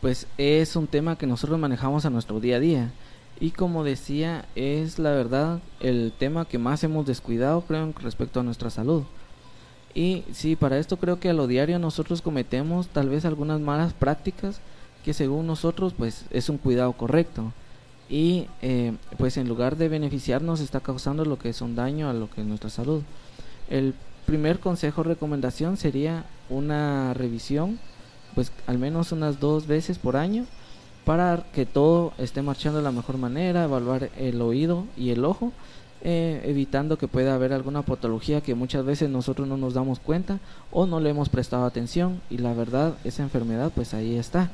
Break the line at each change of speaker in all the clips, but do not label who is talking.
pues es un tema que nosotros manejamos a nuestro día a día. Y como decía, es la verdad el tema que más hemos descuidado, creo, respecto a nuestra salud. Y sí, para esto creo que a lo diario nosotros cometemos tal vez algunas malas prácticas que según nosotros pues es un cuidado correcto. Y eh, pues en lugar de beneficiarnos está causando lo que es un daño a lo que es nuestra salud. El primer consejo recomendación sería una revisión pues al menos unas dos veces por año para que todo esté marchando de la mejor manera, evaluar el oído y el ojo, eh, evitando que pueda haber alguna patología que muchas veces nosotros no nos damos cuenta o no le hemos prestado atención y la verdad esa enfermedad pues ahí está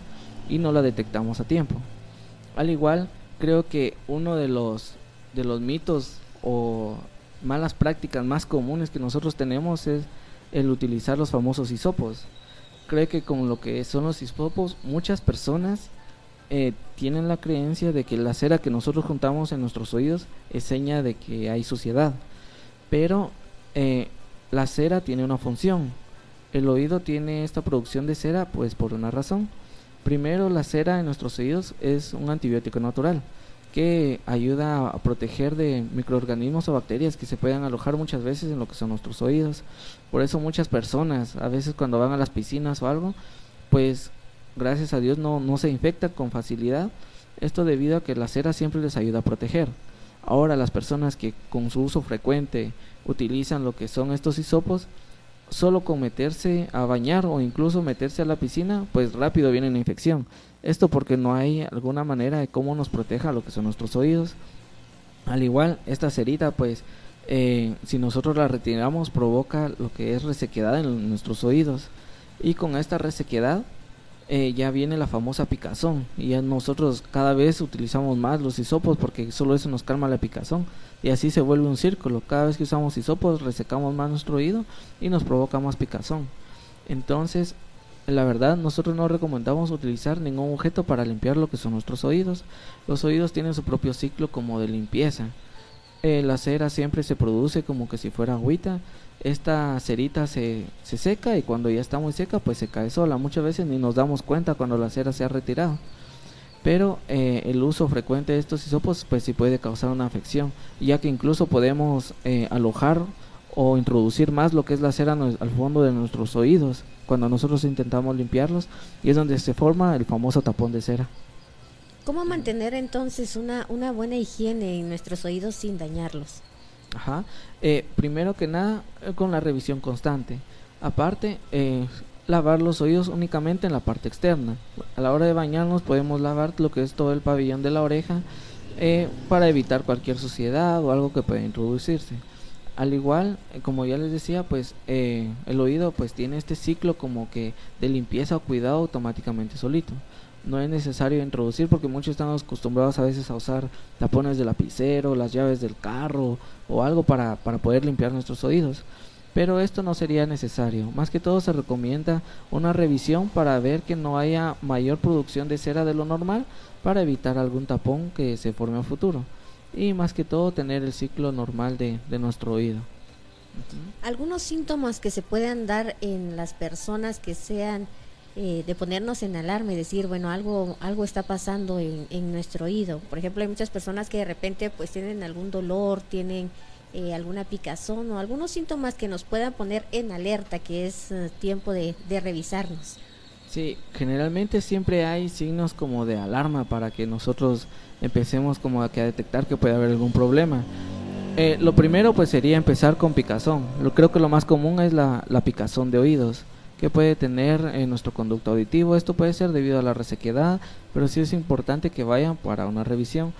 y no la detectamos a tiempo. Al igual, creo que uno de los de los mitos o malas prácticas más comunes que nosotros tenemos es el utilizar los famosos hisopos. Creo que con lo que son los hisopos, muchas personas eh, tienen la creencia de que la cera que nosotros juntamos en nuestros oídos es seña de que hay suciedad. Pero eh, la cera tiene una función. El oído tiene esta producción de cera pues por una razón. Primero, la cera en nuestros oídos es un antibiótico natural que ayuda a proteger de microorganismos o bacterias que se puedan alojar muchas veces en lo que son nuestros oídos. Por eso muchas personas, a veces cuando van a las piscinas o algo, pues gracias a Dios no, no se infectan con facilidad. Esto debido a que la cera siempre les ayuda a proteger. Ahora las personas que con su uso frecuente utilizan lo que son estos hisopos, solo con meterse a bañar o incluso meterse a la piscina, pues rápido viene la infección. Esto porque no hay alguna manera de cómo nos proteja lo que son nuestros oídos. Al igual, esta cerita, pues, eh, si nosotros la retiramos, provoca lo que es resequedad en nuestros oídos. Y con esta resequedad, eh, ya viene la famosa picazón. Y ya nosotros cada vez utilizamos más los hisopos porque solo eso nos calma la picazón. Y así se vuelve un círculo. Cada vez que usamos hisopos resecamos más nuestro oído y nos provoca más picazón. Entonces la verdad nosotros no recomendamos utilizar ningún objeto para limpiar lo que son nuestros oídos. Los oídos tienen su propio ciclo como de limpieza la cera siempre se produce como que si fuera agüita esta cerita se, se seca y cuando ya está muy seca pues se cae sola. Muchas veces ni nos damos cuenta cuando la cera se ha retirado. Pero eh, el uso frecuente de estos hisopos pues sí puede causar una afección, ya que incluso podemos eh, alojar o introducir más lo que es la cera al fondo de nuestros oídos cuando nosotros intentamos limpiarlos y es donde se forma el famoso tapón de cera.
¿Cómo mantener entonces una, una buena higiene en nuestros oídos sin dañarlos?
Ajá. Eh, primero que nada, eh, con la revisión constante. Aparte, eh, lavar los oídos únicamente en la parte externa. A la hora de bañarnos podemos lavar lo que es todo el pabellón de la oreja para evitar cualquier suciedad o algo que pueda introducirse. Al igual, como ya les decía, pues el oído pues tiene este ciclo como que de limpieza o cuidado automáticamente solito no es necesario introducir porque muchos están acostumbrados a veces a usar tapones de lapicero, las llaves del carro o algo para, para poder limpiar nuestros oídos. Pero esto no sería necesario. Más que todo se recomienda una revisión para ver que no haya mayor producción de cera de lo normal para evitar algún tapón que se forme a futuro. Y más que todo tener el ciclo normal de, de nuestro oído.
Algunos síntomas que se puedan dar en las personas que sean eh, de ponernos en alarma y decir, bueno, algo, algo está pasando en, en, nuestro oído. Por ejemplo, hay muchas personas que de repente pues tienen algún dolor, tienen eh, alguna picazón o algunos síntomas que nos puedan poner en alerta, que es eh, tiempo de, de, revisarnos.
Sí, generalmente siempre hay signos como de alarma para que nosotros empecemos como a, que a detectar que puede haber algún problema. lo primero pues sería empezar con picazón. Lo, creo que lo más común es la, la picazón de oídos que puede tener en nuestro conducto auditivo. Esto puede ser debido a la resequedad, pero sí es importante que vayan para una revisión.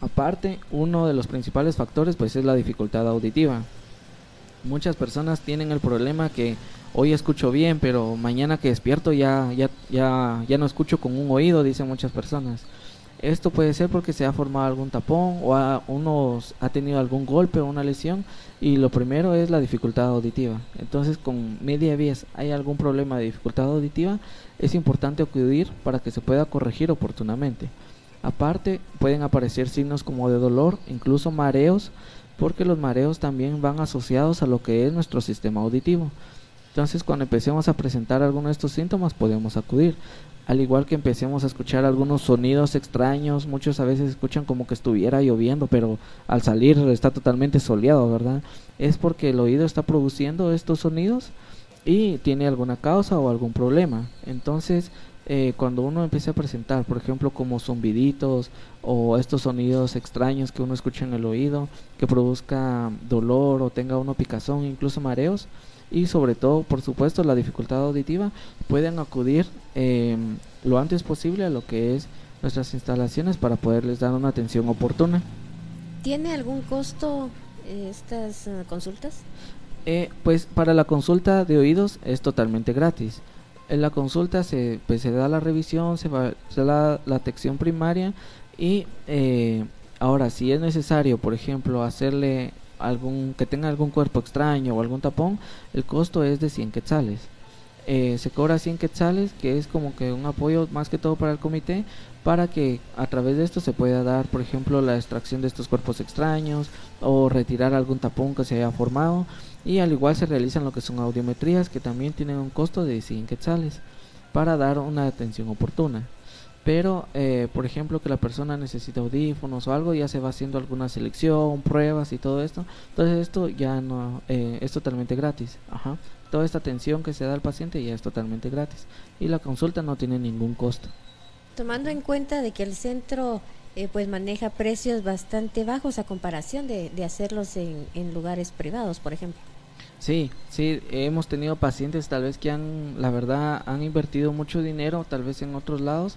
Aparte, uno de los principales factores pues es la dificultad auditiva. Muchas personas tienen el problema que hoy escucho bien, pero mañana que despierto ya ya ya ya no escucho con un oído, dicen muchas personas. Esto puede ser porque se ha formado algún tapón o a, uno ha tenido algún golpe o una lesión y lo primero es la dificultad auditiva. Entonces con media vez hay algún problema de dificultad auditiva, es importante acudir para que se pueda corregir oportunamente. Aparte pueden aparecer signos como de dolor, incluso mareos, porque los mareos también van asociados a lo que es nuestro sistema auditivo. Entonces cuando empecemos a presentar alguno de estos síntomas podemos acudir. al igual que empecemos a escuchar algunos sonidos extraños, muchos a veces escuchan como que estuviera lloviendo, pero al salir está totalmente soleado, ¿verdad? Es porque el oído está produciendo estos sonidos y tiene alguna causa o algún problema. Entonces, eh, cuando uno empieza a presentar, por ejemplo, como zumbiditos o estos sonidos extraños que uno escucha en el oído, que produzca dolor o tenga uno picazón, incluso mareos, y sobre todo, por supuesto, la dificultad auditiva, pueden acudir em, lo antes posible a lo que es nuestras instalaciones para poderles dar una atención oportuna.
¿Tiene algún costo eh, estas eh, consultas?
Eh, pues para la consulta de oídos es totalmente gratis. En la consulta se, pues, se da la revisión, se, va, se da la, atención primaria y ahora si es necesario, por ejemplo, hacerle algún que tenga algún cuerpo extraño o algún tapón, el costo es de 100 quetzales. Eh, se cobra 100 quetzales, que es como que un apoyo más que todo para el comité, para que a través de esto se pueda dar, por ejemplo, la extracción de estos cuerpos extraños o retirar algún tapón que se haya formado. Y al igual se realizan lo que son audiometrías, que también tienen un costo de 100 quetzales, para dar una atención oportuna pero eh, por ejemplo que la persona necesita audífonos o algo ya se va haciendo alguna selección pruebas y todo esto entonces esto ya no eh, es totalmente gratis Ajá. toda esta atención que se da al paciente ya es totalmente gratis y la consulta no tiene ningún costo
tomando en cuenta de que el centro eh, pues maneja precios bastante bajos a comparación de, de hacerlos en, en lugares privados por ejemplo
Sí, sí, hemos tenido pacientes tal vez que han, la verdad, han invertido mucho dinero, tal vez en otros lados,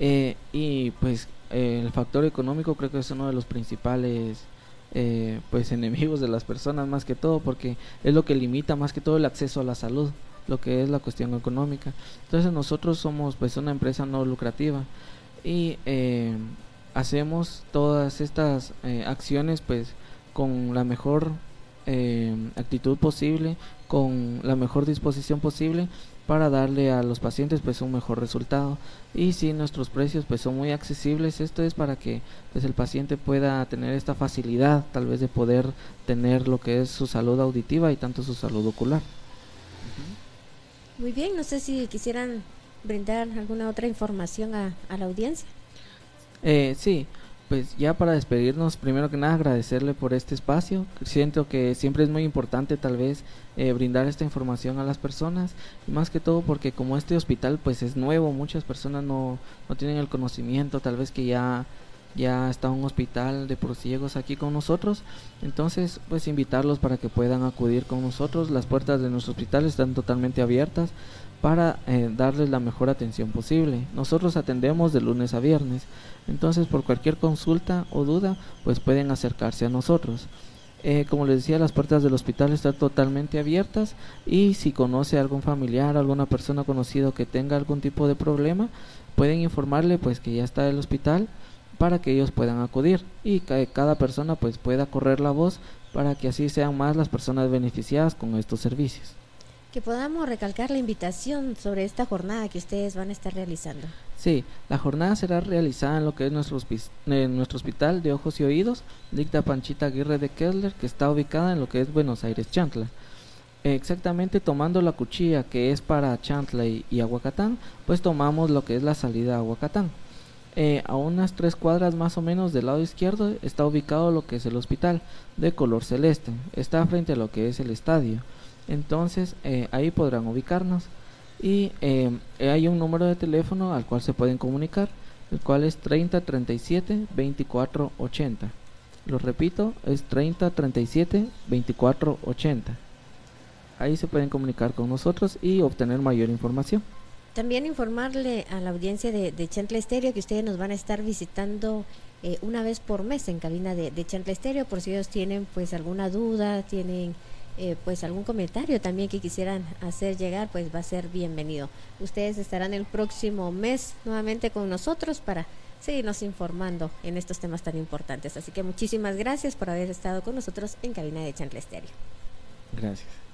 eh, y pues eh, el factor económico creo que es uno de los principales eh, pues enemigos de las personas más que todo porque es lo que limita más que todo el acceso a la salud lo que es la cuestión económica. Entonces nosotros somos pues una empresa no lucrativa y hacemos todas estas acciones pues con la mejor actitud posible con la mejor disposición posible para darle a los pacientes pues un mejor resultado. Y si nuestros precios pues son muy accesibles esto es para que pues el paciente pueda tener esta facilidad tal vez de poder tener lo que es su salud auditiva y tanto su salud ocular.
Muy bien no sé si quisieran brindar alguna otra información a, a la audiencia.
Eh, sí pues ya para despedirnos, primero que nada agradecerle por este espacio. Siento que siempre es muy importante tal vez eh, brindar esta información a las personas y más que todo porque como este hospital pues es nuevo, muchas personas no, no tienen el conocimiento tal vez que ya ya está un hospital de prosiegos aquí con nosotros. Entonces, pues invitarlos para que puedan acudir con nosotros. Las puertas de nuestro hospital están totalmente abiertas para eh, darles la mejor atención posible. Nosotros atendemos de lunes a viernes. Entonces, por cualquier consulta o duda, pues pueden acercarse a nosotros. Eh, como les decía, las puertas del hospital están totalmente abiertas y si conoce a algún familiar, alguna persona conocida que tenga algún tipo de problema, pueden informarle pues que ya está el hospital para que ellos puedan acudir y que cada persona pues pueda correr la voz para que así sean más las personas beneficiadas con estos servicios.
Que podamos recalcar la invitación sobre esta jornada que ustedes van a estar realizando.
Sí, la jornada será realizada en lo que es nuestro, en nuestro hospital de ojos y oídos, dicta Panchita Aguirre de Kessler, que está ubicada en lo que es Buenos Aires, Chantla. Exactamente tomando la cuchilla que es para Chantla y, y Aguacatán, pues tomamos lo que es la salida a Aguacatán. Eh, a unas tres cuadras más o menos del lado izquierdo está ubicado lo que es el hospital de color celeste. Está frente a lo que es el estadio. Entonces eh, ahí podrán ubicarnos. Y eh, hay un número de teléfono al cual se pueden comunicar, el cual es 3037 2480. Lo repito, es 3037 2480. Ahí se pueden comunicar con nosotros y obtener mayor información.
También informarle a la audiencia de, de Estéreo que ustedes nos van a estar visitando eh, una vez por mes en cabina de, de Estéreo por si ellos tienen pues alguna duda, tienen eh, pues algún comentario también que quisieran hacer llegar, pues va a ser bienvenido. Ustedes estarán el próximo mes nuevamente con nosotros para seguirnos informando en estos temas tan importantes. Así que muchísimas gracias por haber estado con nosotros en cabina de Chantle Estéreo.
Gracias.